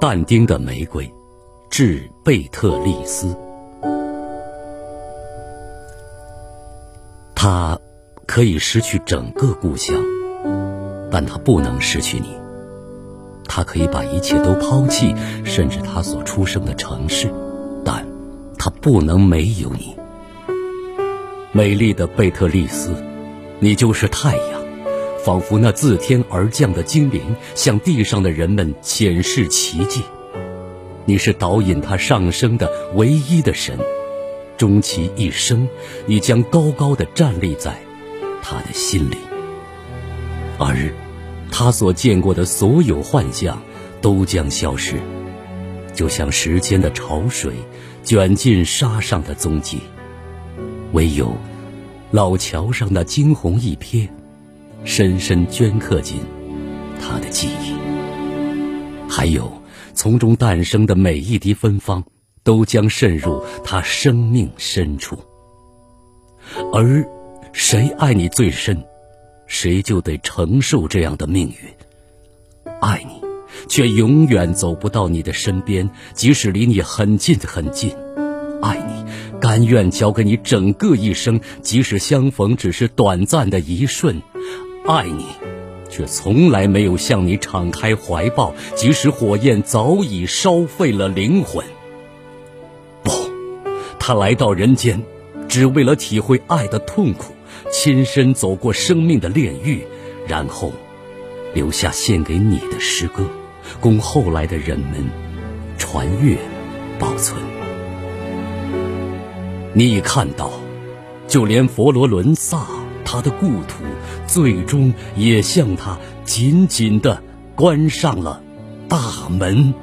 但丁的玫瑰，致贝特利斯。他可以失去整个故乡，但他不能失去你。他可以把一切都抛弃，甚至他所出生的城市，但他不能没有你。美丽的贝特利斯，你就是太阳，仿佛那自天而降的精灵，向地上的人们显示奇迹。你是导引他上升的唯一的神。终其一生，你将高高的站立在他的心里，而他所见过的所有幻象都将消失，就像时间的潮水卷进沙上的踪迹，唯有老桥上那惊鸿一瞥，深深镌刻进他的记忆，还有从中诞生的每一滴芬芳。都将渗入他生命深处，而谁爱你最深，谁就得承受这样的命运。爱你，却永远走不到你的身边，即使离你很近很近；爱你，甘愿交给你整个一生，即使相逢只是短暂的一瞬；爱你，却从来没有向你敞开怀抱，即使火焰早已烧废了灵魂。不他来到人间，只为了体会爱的痛苦，亲身走过生命的炼狱，然后留下献给你的诗歌，供后来的人们传阅、保存。你已看到，就连佛罗伦萨，他的故土，最终也向他紧紧地关上了大门。